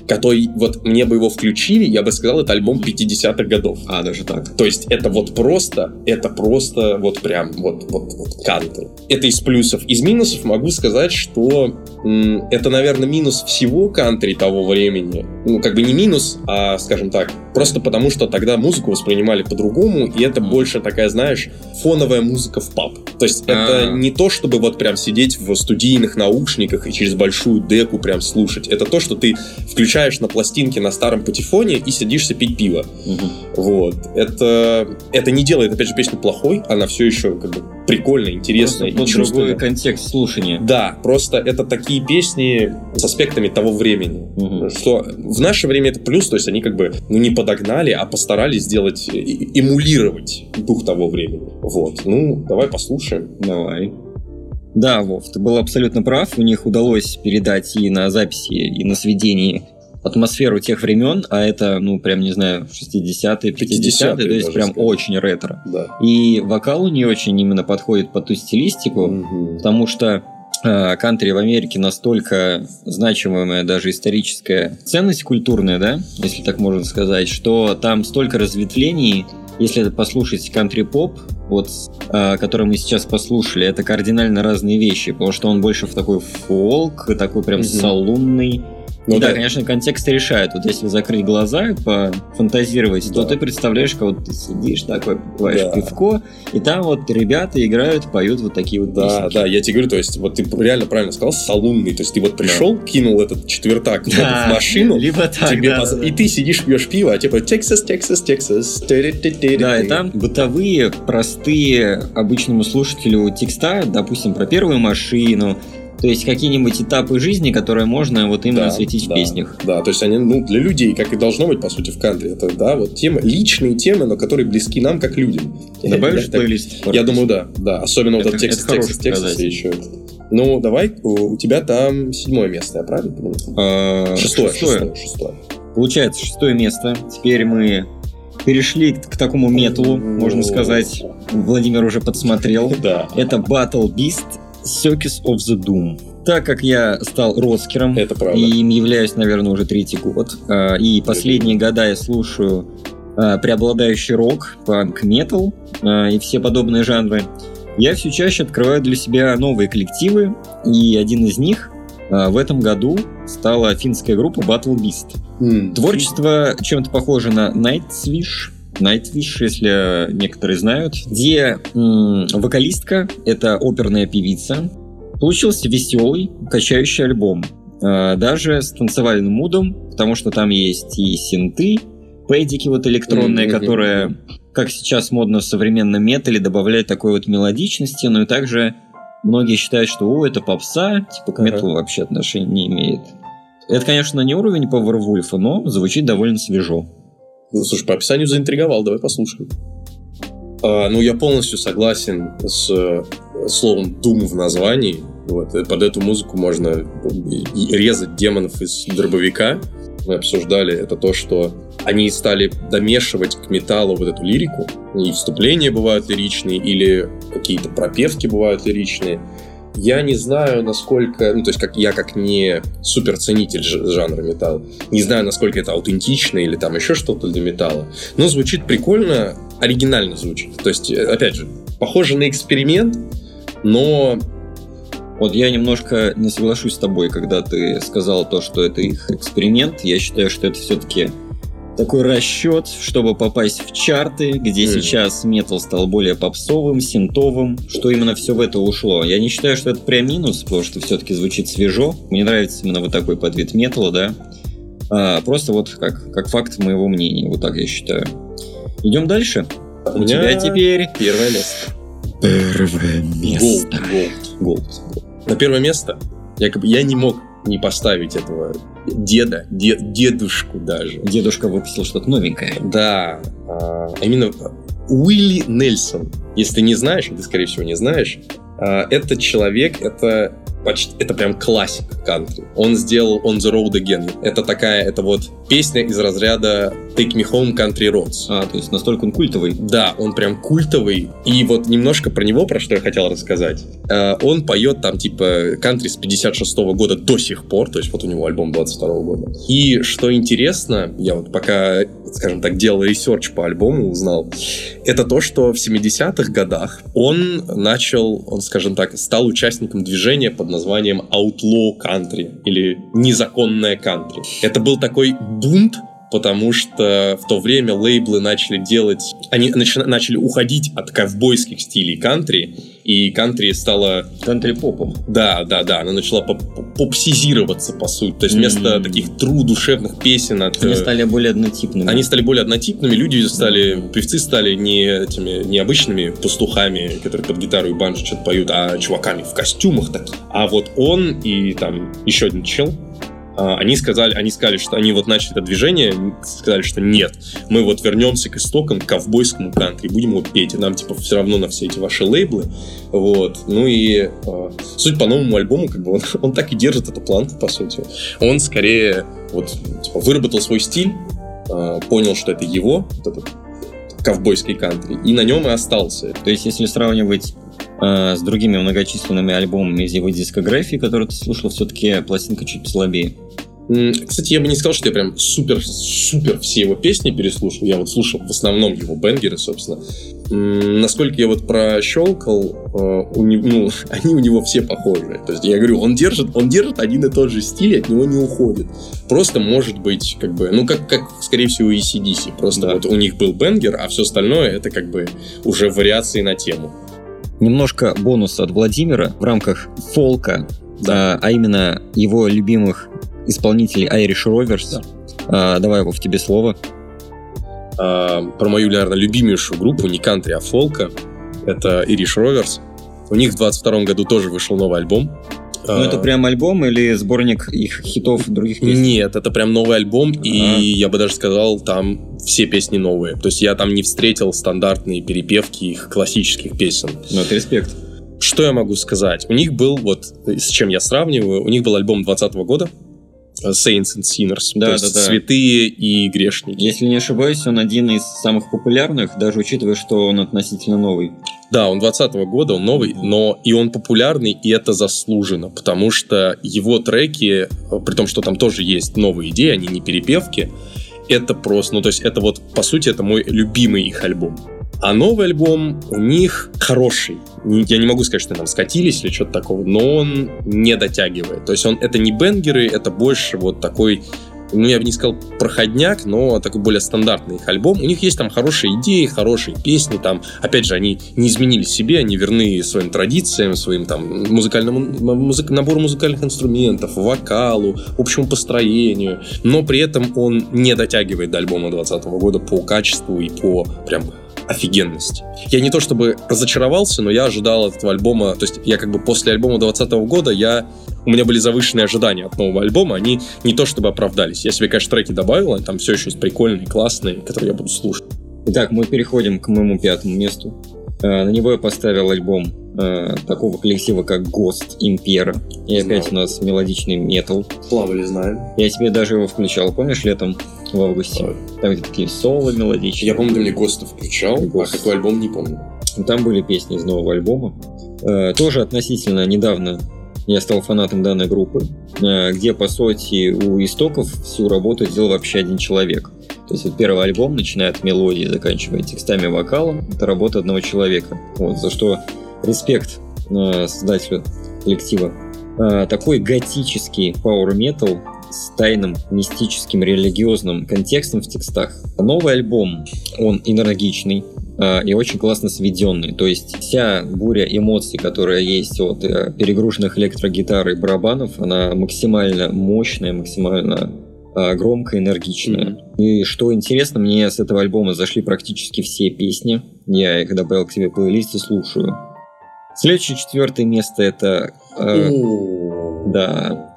который вот мне бы его включили, я бы сказал, это альбом 50-х годов. А, даже так. То есть это вот просто, это просто вот прям вот, вот, вот кантри. Это из плюсов. Из минусов могу сказать, что м, это, наверное, минус всего кантри того времени. Ну, как бы не минус, а, скажем так, просто потому что тогда музыку воспринимали по-другому, и это больше такая, знаешь, фоновая музыка в паб. То есть это А-а-а. не то, чтобы вот прям сидеть в студийных наушниках и через большую деку прям слушать. Это то, что ты включаешь включаешь на пластинке на старом патефоне и садишься пить пиво. Угу. Вот. Это, это не делает, опять же, песню плохой, она все еще как бы прикольная, интересная. Просто и другой контекст слушания. Да, просто это такие песни с аспектами того времени. Угу. Что в наше время это плюс, то есть они как бы ну, не подогнали, а постарались сделать, эмулировать дух того времени. Вот. Ну, давай послушаем. Давай. Да, Вов, ты был абсолютно прав. У них удалось передать и на записи, и на сведении атмосферу тех времен, а это, ну, прям, не знаю, 60-е, 50-е, то есть прям сказать. очень ретро. Да. И вокал у нее очень именно подходит под ту стилистику, угу. потому что э, кантри в Америке настолько значимая даже историческая ценность культурная, да, если так можно сказать, что там столько разветвлений, если послушать кантри-поп, вот, э, который мы сейчас послушали, это кардинально разные вещи, потому что он больше в такой фолк, такой прям mm-hmm. салунный, ну, да, да, конечно, контекст решает. Вот если закрыть глаза и пофантазировать, да. то ты представляешь, как вот ты сидишь такой, попиваешь да. пивко, и там вот ребята играют, поют вот такие вот Да, песенки. да, я тебе говорю, то есть вот ты реально правильно сказал, салунный. То есть ты вот пришел, да. кинул этот четвертак да. в машину, либо так, тебе да, поз... да. и ты сидишь, пьешь пиво, а типа Texas, Texas, Texas. Да, и там бытовые, простые обычному слушателю текста, допустим, про первую машину, то есть какие-нибудь этапы жизни, которые можно вот именно да, осветить да, в песнях. Да, то есть они ну, для людей, как и должно быть, по сути, в кантри. Это, да, вот темы, личные темы, но которые близки нам, как людям. Добавишь в плейлист? Я думаю, да. да. Особенно это, вот этот текст, текст, текст еще. Ну, давай, у, тебя там седьмое место, я правильно понимаю? А, шестое, шестое, шестое. Получается, шестое место. Теперь мы перешли к такому металу, можно сказать. Владимир уже подсмотрел. Да. Это Battle Beast Circus of the Doom. Так как я стал роскером, Это правда. и им являюсь, наверное, уже третий год, а, и последние года я слушаю а, преобладающий рок, панк, метал а, и все подобные жанры, я все чаще открываю для себя новые коллективы, и один из них в этом году стала финская группа Battle Beast. Mm. Творчество чем-то похоже на Nightwish, Nightwish, если некоторые знают, где м- вокалистка — это оперная певица. Получился веселый, качающий альбом. Э, даже с танцевальным мудом, потому что там есть и синты, пэдики вот электронные, mm-hmm. которые, как сейчас модно в современном металле, добавляют такой вот мелодичности, но и также многие считают, что о, это попса, типа к металу uh-huh. вообще отношения не имеет. Это, конечно, не уровень Powerwolf, но звучит довольно свежо. Ну, слушай, по описанию заинтриговал, давай послушаем. А, ну, я полностью согласен с э, словом «дум» в названии. Вот, под эту музыку можно резать демонов из дробовика. Мы обсуждали это то, что они стали домешивать к металлу вот эту лирику. И вступления бывают лиричные, или какие-то пропевки бывают лиричные. Я не знаю, насколько, ну, то есть, как я как не суперценитель жанра металла, не знаю, насколько это аутентично или там еще что-то для металла, но звучит прикольно, оригинально звучит. То есть, опять же, похоже на эксперимент, но вот я немножко не соглашусь с тобой, когда ты сказал то, что это их эксперимент. Я считаю, что это все-таки такой расчет, чтобы попасть в чарты, где mm. сейчас метал стал более попсовым, синтовым, что именно все в это ушло. Я не считаю, что это прям минус, потому что все-таки звучит свежо. Мне нравится именно вот такой подвид металла, да. А, просто вот как, как факт моего мнения, вот так я считаю. Идем дальше. У, У тебя теперь первое место. Первое место. Голд, голд. На первое место я, я не мог не поставить этого деда, дед, дедушку даже. Дедушка выпустил что-то новенькое. Да, а, именно Уилли Нельсон. Если ты не знаешь, ты, скорее всего, не знаешь, а, этот человек, это почти, это прям классик кантри. Он сделал On the Road Again. Это такая, это вот песня из разряда Take Me Home Country Roads. А, то есть настолько он культовый? Да, он прям культовый. И вот немножко про него, про что я хотел рассказать. Uh, он поет там типа кантри с 56 -го года до сих пор, то есть вот у него альбом 22 -го года. И что интересно, я вот пока, скажем так, делал research по альбому, узнал, это то, что в 70-х годах он начал, он, скажем так, стал участником движения под названием Outlaw Country или Незаконная кантри. Это был такой бунт потому что в то время лейблы начали делать, они начи, начали уходить от ковбойских стилей кантри, и кантри стала... Кантри-попом. Да, да, да, она начала поп попсизироваться, по сути. То есть вместо mm-hmm. таких тру душевных песен от... Они стали более однотипными. Они стали более однотипными, люди стали, певцы стали не этими необычными пастухами, которые под гитару и банджо что-то поют, а чуваками в костюмах таких. А вот он и там еще один чел, они сказали, они сказали, что они вот начали это движение, сказали, что нет, мы вот вернемся к истокам, к ковбойскому кантри, будем вот петь, и нам типа все равно на все эти ваши лейблы, вот, ну и э, суть по новому альбому, как бы он, <laughs> он так и держит эту планку, по сути. Он скорее вот типа, выработал свой стиль, э, понял, что это его, вот этот ковбойский кантри, и на нем и остался. То есть, если сравнивать э, с другими многочисленными альбомами из его дискографии, которые ты слушал, все-таки пластинка чуть слабее. Кстати, я бы не сказал, что я прям супер-супер все его песни переслушал. Я вот слушал в основном его бенгеры, собственно. Насколько я вот прощелкал, э, у него, ну, <laughs> они у него все похожие. То есть я говорю, он держит, он держит один и тот же стиль, от него не уходит. Просто может быть, как бы, ну, как, как скорее всего, и CDC. Просто да. вот у них был бенгер, а все остальное это как бы уже вариации на тему. Немножко бонус от Владимира в рамках фолка, да. а именно его любимых исполнителей Irish Rovers. Да. А, давай, Вов, тебе слово. А, про мою, наверное, любимейшую группу, не кантри, а фолка. Это Irish Rovers. У них в 22 году тоже вышел новый альбом. Ну, это прям альбом или сборник их хитов других песен? Нет, это прям новый альбом, А-а-а. и я бы даже сказал, там все песни новые. То есть я там не встретил стандартные перепевки их классических песен. Ну, это респект. Что я могу сказать? У них был, вот с чем я сравниваю, у них был альбом 2020 года, Saints and Sinners, да, то есть да, да. святые и грешники. Если не ошибаюсь, он один из самых популярных, даже учитывая, что он относительно новый. Да, он 20 -го года, он новый, но и он популярный, и это заслуженно, потому что его треки, при том, что там тоже есть новые идеи, они не перепевки, это просто, ну то есть это вот, по сути, это мой любимый их альбом. А новый альбом у них хороший. Я не могу сказать, что там скатились или что-то такого, но он не дотягивает. То есть он это не бенгеры, это больше вот такой ну, я бы не сказал проходняк, но такой более стандартный их альбом. У них есть там хорошие идеи, хорошие песни, там, опять же, они не изменили себе, они верны своим традициям, своим там музыкальному, музык, набору музыкальных инструментов, вокалу, общему построению, но при этом он не дотягивает до альбома 2020 года по качеству и по прям офигенность. Я не то чтобы разочаровался, но я ожидал от этого альбома, то есть я как бы после альбома 2020 года, я, у меня были завышенные ожидания от нового альбома, они не то чтобы оправдались. Я себе, конечно, треки добавил, они там все еще есть прикольные, классные, которые я буду слушать. Итак, мы переходим к моему пятому месту. Э, на него я поставил альбом э, такого коллектива, как Ghost Impera. И Знал. опять у нас мелодичный метал. Плавали, знаем. Я себе даже его включал, помнишь, летом в августе? Ой. Там такие соло мелодичные. Я помню, ты мне Госта включал, Ghost. а какой альбом, не помню. Там были песни из нового альбома. Э, тоже относительно недавно я стал фанатом данной группы, э, где, по сути, у истоков всю работу делал вообще один человек. То есть вот первый альбом, начиная от мелодии, заканчивая текстами вокалом, это работа одного человека. Вот, за что респект э, создателю коллектива. Э, такой готический power metal с тайным, мистическим, религиозным контекстом в текстах. Новый альбом, он энергичный, э, и очень классно сведенный. То есть вся буря эмоций, которая есть от перегруженных электрогитар и барабанов, она максимально мощная, максимально громкая, энергичная. Mm-hmm. И что интересно, мне с этого альбома зашли практически все песни. Я, когда добавил к себе плейлист и слушаю. Следующее четвертое место это... Э, да.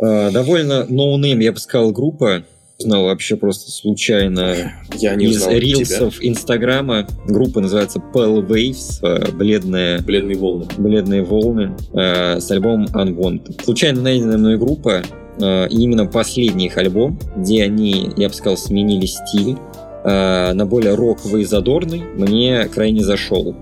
Э, довольно no-name, я бы сказал, группа. Знал вообще просто случайно я не из рилсов Инстаграма. Группа называется Pale Waves, э, бледные, бледные волны, бледные волны э, с альбомом Unwanted. Случайно найденная мной группа, э, именно последний их альбом, где они, я бы сказал, сменили стиль э, на более роковый и задорный, мне крайне зашел.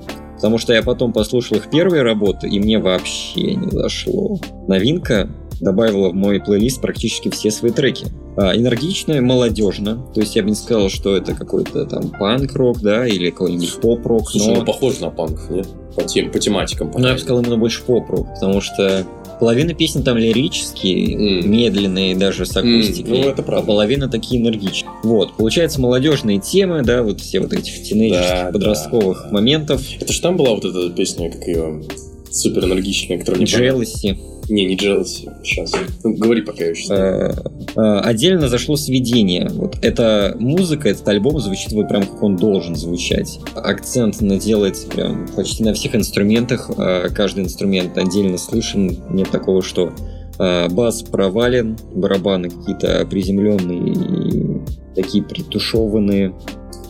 Потому что я потом послушал их первые работы, и мне вообще не зашло. Новинка добавила в мой плейлист практически все свои треки. А, энергично, молодежно. То есть я бы не сказал, что это какой-то там панк-рок, да, или какой-нибудь поп-рок. Слушай, но... ну похож на панк, нет? По, тем, по тематикам. Ну, я бы сказал именно больше поп-рок, потому что половина песен там лирические, mm. медленные, даже с акустикой. Mm, ну, это правда. А половина такие энергичные. Вот, получается, молодежные темы, да, вот все вот этих тинейджерских, да, подростковых да. моментов. Это же там была вот эта песня, как ее супер энергичная, которая мне Jealousy. Не, не Jealousy. Сейчас. Ну, говори пока сейчас. А, а, отдельно зашло сведение. Вот эта музыка, этот альбом звучит вот прям как он должен звучать. Акцент делается прям почти на всех инструментах. А, каждый инструмент отдельно слышен. Нет такого, что бас провален, барабаны какие-то приземленные такие притушеванные.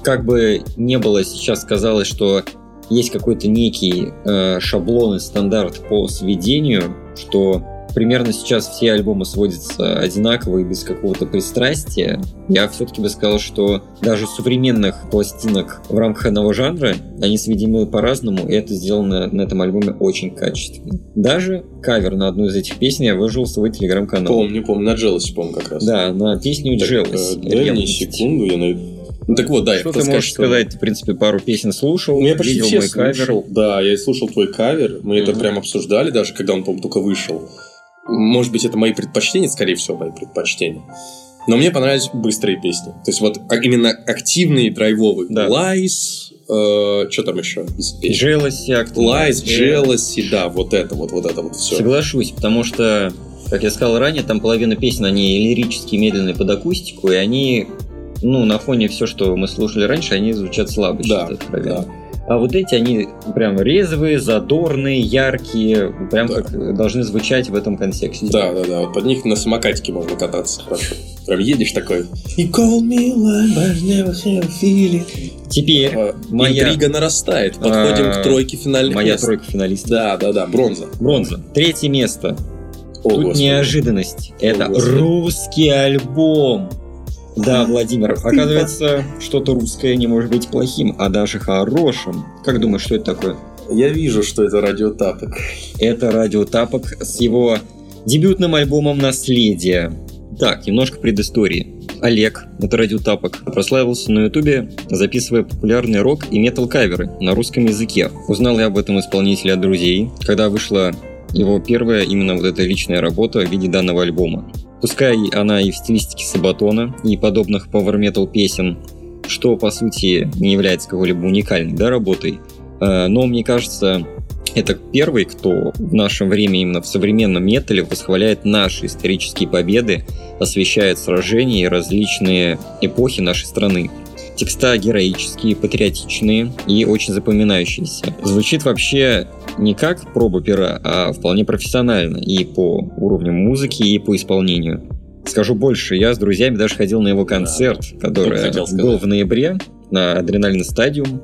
Как бы не было сейчас казалось, что есть какой-то некий э, шаблон и стандарт по сведению, что примерно сейчас все альбомы сводятся одинаково и без какого-то пристрастия, я все-таки бы сказал, что даже современных пластинок в рамках одного жанра, они сведены по-разному, и это сделано на этом альбоме очень качественно. Даже кавер на одну из этих песен я выжил в свой телеграм-канал. Помню, помню, на Jealousy, по-моему, как раз. Да, на песню Так, Jealous. э, Дай мне секунду, я найду. Ну так вот, да, я Что хотел ты можешь что- сказать? Ты, в принципе, пару песен слушал, Ну, я почти видел все мой кавер. слушал. Да, я слушал твой кавер. Мы это Мгм. прям обсуждали даже, когда он, по-моему, только вышел. Может быть, это мои предпочтения, скорее всего, мои предпочтения. Но мне понравились быстрые песни. То есть вот а- именно активные, драйвовые. Да. Lies, что там еще? Jealousy, Act Lies. Jealousy, да, вот это вот, вот это вот все. Соглашусь, потому что, как я сказал ранее, там половина песен, они лирические, медленные под акустику, и они, ну, на фоне все, что мы слушали раньше, они звучат слабо, Да, да. А вот эти, они прям резвые, задорные, яркие, прям Да. как должны звучать в этом контексте. Да, да, да. Вот под них на самокатике можно кататься хорошо. Прям едешь такой. You call me one, but never feeling. Теперь А, моя- Интрига нарастает. Подходим А, к тройке финальных моя мест. тройка финалистов. Да, да, да, бронза. Бронза. Третье место. О, Тут Господи. неожиданность. Это Господи. русский альбом. Да, Владимир, <laughs> оказывается, что-то русское не может быть плохим, а даже хорошим. Как думаешь, что это такое? Я вижу, что это радиотапок. Это Радио Тапок с его дебютным альбомом «Наследие». Так, немножко предыстории. Олег, это Радио Тапок, прославился на Ютубе, записывая популярный рок и метал-каверы на русском языке. Узнал я об этом исполнителя от друзей, когда вышла его первая именно вот эта личная работа в виде данного альбома. Пускай она и в стилистике Сабатона и подобных power metal песен, что по сути не является какой-либо уникальной да, работой, э, но мне кажется, это первый, кто в нашем время именно в современном метале восхваляет наши исторические победы, освещает сражения и различные эпохи нашей страны. Текста героические, патриотичные и очень запоминающиеся. Звучит вообще не как проба пера, а вполне профессионально и по уровню музыки, и по исполнению. Скажу больше, я с друзьями даже ходил на его концерт, который хотел сказать. был в ноябре на Адреналин Стадиум.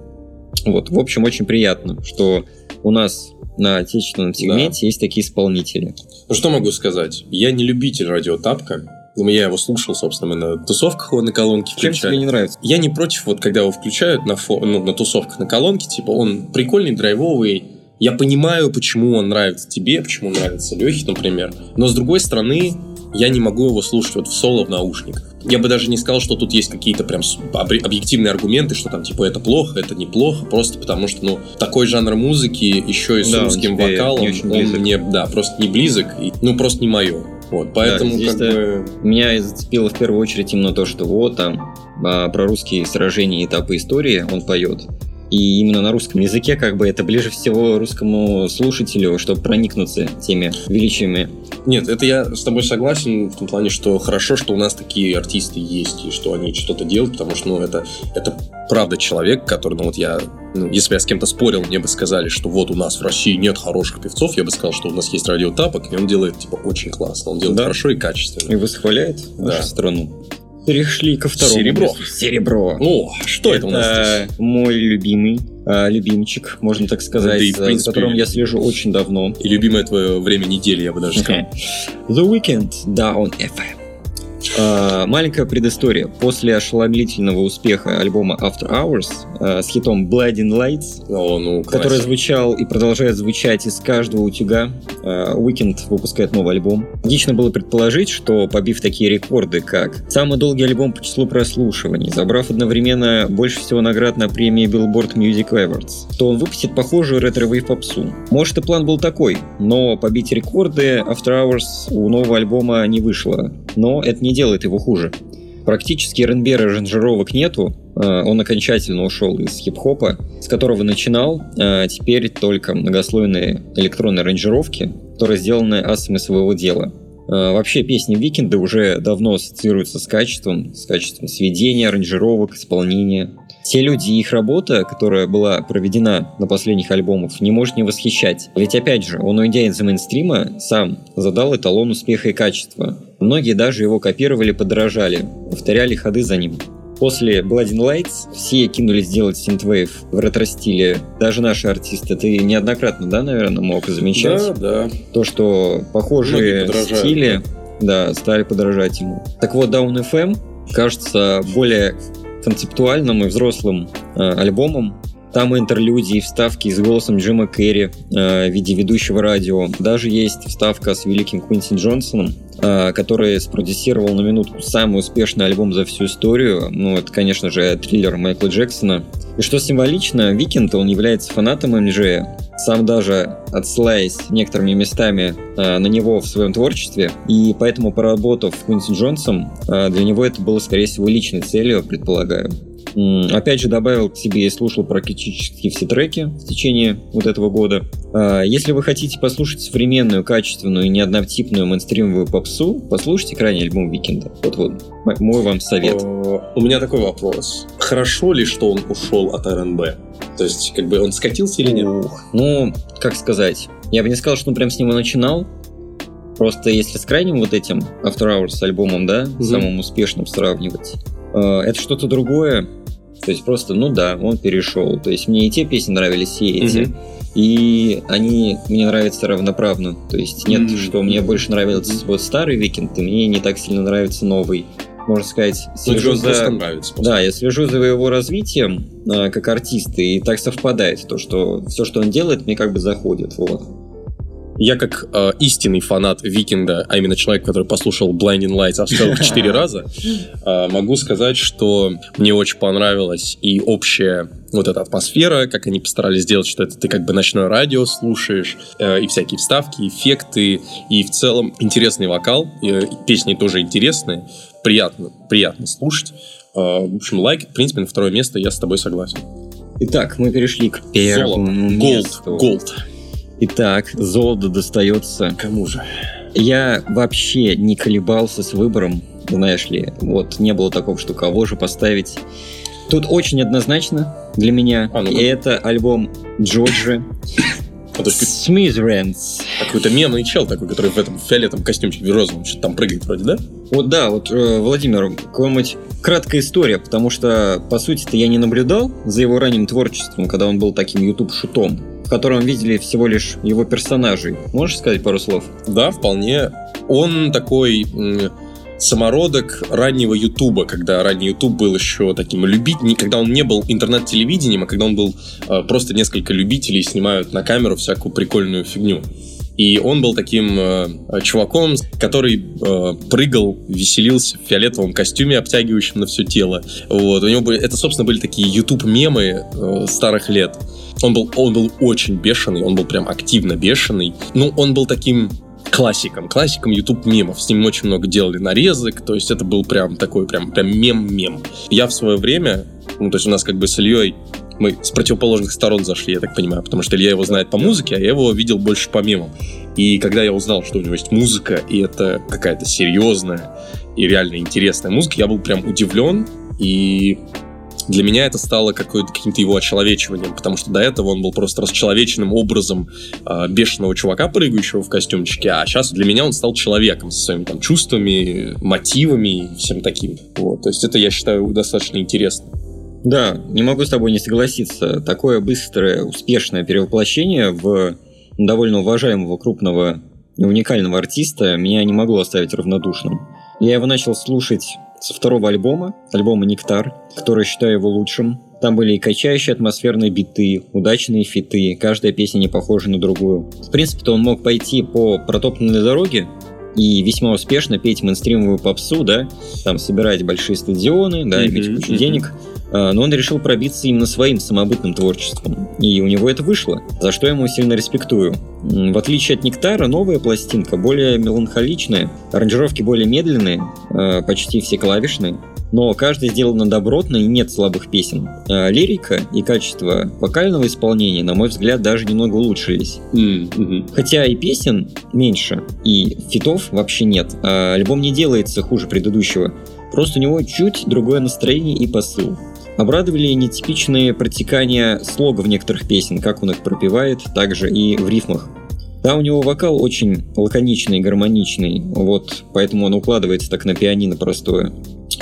Вот, в общем, очень приятно, что у нас на отечественном сегменте есть такие исполнители. Ну что могу сказать? Я не любитель радиотапка. Ну, Я его слушал, собственно, на тусовках его на колонке Чем включали. тебе не нравится? Я не против, вот когда его включают на, фо- ну, на тусовках на колонке, типа он прикольный, драйвовый. Я понимаю, почему он нравится тебе, почему нравится Лехе, например. Но с другой стороны, я не могу его слушать вот в соло в наушниках. Я бы даже не сказал, что тут есть какие-то прям объективные аргументы, что там типа это плохо, это неплохо, просто потому что, ну, такой жанр музыки, еще и с Да, русским вокалом, он близок. мне, да, просто не близок, и, ну, просто не мое. Вот, поэтому здесь как да. бы... Меня зацепило в первую очередь именно то, что вот там а, про русские сражения и этапы истории он поет. И именно на русском языке как бы это ближе всего русскому слушателю, чтобы проникнуться теми величиями. Нет, это я с тобой согласен в том плане, что хорошо, что у нас такие артисты есть, и что они что-то делают, потому что, ну, это, это правда человек, который, ну, вот я, ну, если бы я с кем-то спорил, мне бы сказали, что вот у нас в России нет хороших певцов, я бы сказал, что у нас есть радиотапок, и он делает, типа, очень классно, он делает Да. хорошо и качественно. И восхваляет нашу Да. страну. Перешли ко второму. Серебро. Серебро. О, что это, у нас здесь? мой любимый а, любимчик, можно так сказать, Да и, в за- принципе, которым я слежу очень давно. И любимое твое время недели, я бы даже <laughs> сказал. The Weeknd Dawn FM. А, маленькая предыстория. После ошеломительного успеха альбома After Hours а, с хитом Blinding Lights, О, ну, который звучал и продолжает звучать из каждого утюга, а, Weeknd выпускает новый альбом. Логично было предположить, что побив такие рекорды, как самый долгий альбом по числу прослушиваний, забрав одновременно больше всего наград на премии Billboard Music Awards, то он выпустит похожую retrowave попсу. Может и план был такой, но побить рекорды After Hours у нового альбома не вышло. Но это не делает его хуже. Практически R&B аранжировок нету, э, он окончательно ушел из хип-хопа, с которого начинал, а теперь только многослойные электронные аранжировки, которые сделаны асами своего дела. Э, Вообще песни Weeknd а уже давно ассоциируются с качеством, с качеством сведения, аранжировок, исполнения. Те люди и их работа, которая была проведена на последних альбомах, не может не восхищать. Ведь опять же, он, уйдя из мейнстрима, сам задал эталон успеха и качества. Многие даже его копировали, подражали, повторяли ходы за ним. после Blinding Lights все кинулись делать синтвейв в ретро-стиле. Даже наши артисты. Ты неоднократно, да, наверное, мог замечать? Да, да. То, что похожие стили да, стали подражать ему. Так вот, Down FM кажется более концептуальным и взрослым э, альбомом, там интерлюдии, вставки с голосом Джима Керри э, в виде ведущего радио. Даже есть вставка с великим Квинси Джонсоном, э, который спродюсировал на минутку самый успешный альбом за всю историю. Ну, это, конечно же, Thriller Майкла Джексона. И что символично, Weeknd, он является фанатом MJ. Сам даже отсылаясь некоторыми местами э, на него в своем творчестве. И поэтому, поработав с Квинси Джонсом, э, для него это было, скорее всего, личной целью, предполагаю. Опять же, добавил к себе и слушал практически все треки в течение вот этого года. А, если вы хотите послушать современную, качественную и неоднотипную мейнстримовую попсу, послушайте крайний альбом Weeknd а. Вот вот мой вам совет. У меня такой вопрос. Хорошо ли, что он ушел от R&B? То есть, как бы он скатился или нет? Ну, как сказать. Я бы не сказал, что он прям с него начинал. Просто если с крайним вот этим After Hours альбомом, да, mm-hmm. самым успешным сравнивать, э, это что-то другое. То есть просто, ну да, он перешел. То есть мне и те песни нравились, и эти. Mm-hmm. И они мне нравятся равноправно. То есть нет, mm-hmm. что мне больше нравился вот старый Weeknd, и мне не так сильно нравится новый. Можно сказать, слежу за... нравится. Да, я слежу за его развитием э, как артиста, и так совпадает то, что все, что он делает, мне как бы заходит. Вот. Я как э, истинный фанат Weeknd а, а именно человек, который послушал Blinding Lights аж целых четыре раза, э, могу сказать, что мне очень понравилась и общая вот эта атмосфера, как они постарались сделать, что это ты как бы ночное радио слушаешь, э, и всякие вставки, эффекты, и в целом интересный вокал, и песни тоже интересные, приятно, приятно слушать. Э, в общем, лайк, в принципе, на второе место я с тобой согласен. Итак, мы перешли к первому Золото. Gold. Gold. Итак, золото достается... Кому же? Я вообще не колебался с выбором, знаешь ли. Вот, не было такого, что кого же поставить. Тут очень однозначно для меня. А, ну, и это альбом Джорджи. Смизренс. Какой-то мемный чел такой, который в этом фиолетовом костюмчике розовом что-то там прыгает вроде, да? Вот да, вот, э, Владимир, какая-нибудь краткая история, потому что, по сути-то, я не наблюдал за его ранним творчеством, когда он был таким YouTube-шутом в котором видели всего лишь его персонажей. Можешь сказать пару слов? Да, вполне. Он такой самородок раннего Ютуба, когда ранний Ютуб был еще таким любителем, когда он не был интернет-телевидением, а когда он был э, просто несколько любителей снимают на камеру всякую прикольную фигню. И он был таким э, чуваком, который э, прыгал, веселился в фиолетовом костюме, обтягивающем на все тело. Вот. У него были, это, собственно, были такие YouTube-мемы э, старых лет. Он был, он был очень бешеный, он был прям активно бешеный. Ну, он был таким классиком, классиком YouTube мемов. С ним очень много делали нарезок, то есть это был прям такой прям, прям мем-мем. Я в свое время, ну, то есть у нас как бы с Ильей мы с противоположных сторон зашли, я так понимаю, потому что Илья его знает по музыке, а я его видел больше по мемам. И когда я узнал, что у него есть музыка, и это какая-то серьезная и реально интересная музыка, я был прям удивлен, и для меня это стало каким-то его очеловечиванием, потому что до этого он был просто расчеловеченным образом э, бешеного чувака, прыгающего в костюмчике, а сейчас для меня он стал человеком со своими там чувствами, мотивами и всем таким. Вот, то есть это, я считаю, достаточно интересно. Да, не могу с тобой не согласиться. Такое быстрое, успешное перевоплощение в довольно уважаемого крупного и уникального артиста меня не могло оставить равнодушным. Я его начал слушать со второго альбома, альбома «Нектар», который считаю его лучшим. Там были и качающие атмосферные биты, удачные фиты, каждая песня не похожа на другую. В принципе-то он мог пойти по протоптанной дороге, и весьма успешно петь мейнстримовую попсу, да, там собирать большие стадионы, да, иметь кучу денег, а, но он решил пробиться именно своим самобытным творчеством. И у него это вышло, за что я ему сильно респектую. В отличие от Нектара, новая пластинка более меланхоличная, аранжировки более медленные, а, почти все клавишные, но каждая сделана добротно и нет слабых песен. А лирика и качество вокального исполнения, на мой взгляд, даже немного улучшились. Mm-hmm. Хотя и песен меньше, и фитов вообще нет, а альбом не делается хуже предыдущего. Просто у него чуть другое настроение и посыл. Обрадовали нетипичные протекания слога в некоторых песен, как он их пропевает, также и в рифмах. Да, у него вокал очень лаконичный, гармоничный, вот, поэтому он укладывается так на пианино простое.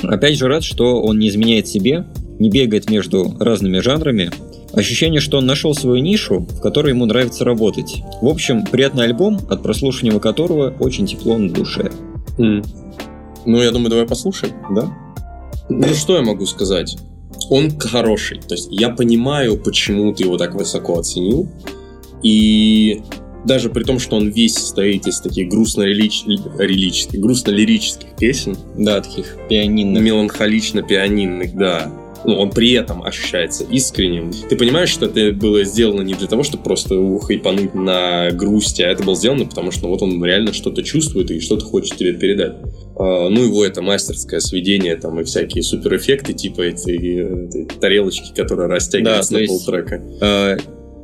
Опять же рад, что он не изменяет себе, не бегает между разными жанрами. Ощущение, что он нашел свою нишу, в которой ему нравится работать. В общем, приятный альбом, от прослушивания которого очень тепло на душе. М. Ну, я думаю, давай послушаем. Да? Ну, что я могу сказать? Он хороший. То есть я понимаю, почему ты его так высоко оценил. И даже при том, что он весь состоит из таких грустно-лирических, грустно-лирических песен, Да, таких пианинных. меланхолично-пианинных, да. Ну, он при этом ощущается искренним. Ты понимаешь, что это было сделано не для того, чтобы просто ухайпануть на грусти, а это было сделано, потому что ну, вот он реально что-то чувствует и что-то хочет тебе передать. А, ну, его это мастерское сведение, там, и всякие суперэффекты, типа эти, этой тарелочки, которые растягиваются Да, на есть- полтрека. Э,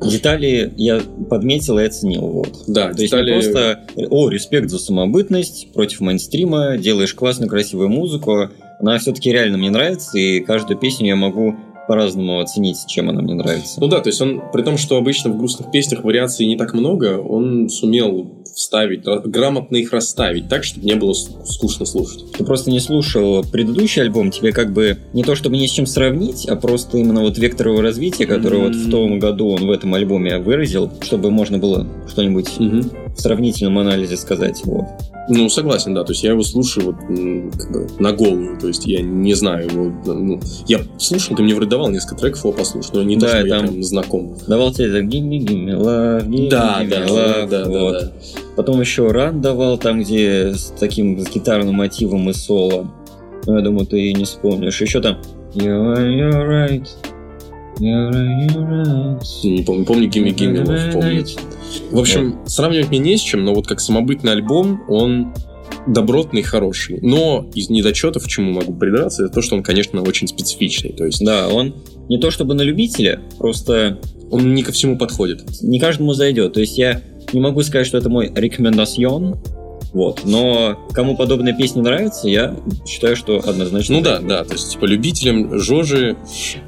детали я подметил и оценил. Вот. Да, То есть не детали... просто «О, респект за самобытность, против мейнстрима, делаешь классную, красивую музыку». Она все-таки реально мне нравится, и каждую песню я могу по-разному оценить, чем она мне нравится. Ну да, то есть он, при том, что обычно в грустных песнях вариаций не так много, он сумел вставить, ра- грамотно их расставить так, чтобы не было скучно слушать. Ты просто не слушал предыдущий альбом, тебе как бы не то чтобы ни с чем сравнить, а просто именно вот вектор его развития, который вот в том году он в этом альбоме выразил, чтобы можно было что-нибудь в сравнительном анализе сказать. Вот. Ну, согласен, да. То есть я его слушаю вот, как бы на голову. То есть я не знаю его. Ну, я слушал, ты мне вроде давал несколько треков его послушать, но не то, Да, что я там- прям знаком. Давал тебе так «Gimme, gimme love, gimme, Да, да, да, love», да, да, вот. да. Потом еще ран давал, там, где с таким с гитарным мотивом и соло. Ну, я думаю, ты и не вспомнишь. Еще там You are right. Не помню, помню Gimme Love, помню. В общем, сравнивать мне не с чем, но вот как самобытный альбом, он добротный хороший. Но из недочетов, к чему могу придраться, это то, что он, конечно, очень специфичный. То есть Да, он не то чтобы на любителя, просто он не ко всему подходит. не каждому зайдет. То есть я не могу сказать, что это мой рекомендацион, вот. Но кому подобная песня нравится, я считаю, что однозначно. Ну да, да, то есть, типа, любителям Жожи,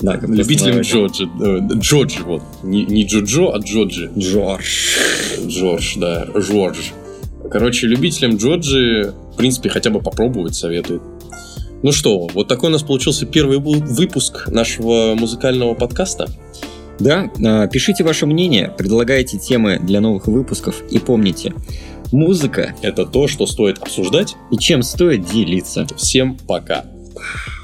да любителям э, Джорджи, вот, не, не Джоджо, а Джорджи. Джордж. Джордж, да, Жорж. Короче, любителям Джорджи, в принципе, хотя бы попробовать советуют. Ну что, вот такой у нас получился первый выпуск нашего музыкального подкаста. Да, а, пишите ваше мнение, предлагайте темы для новых выпусков и помните, музыка Это то, что стоит обсуждать. и чем стоит делиться. Всем пока. Пока.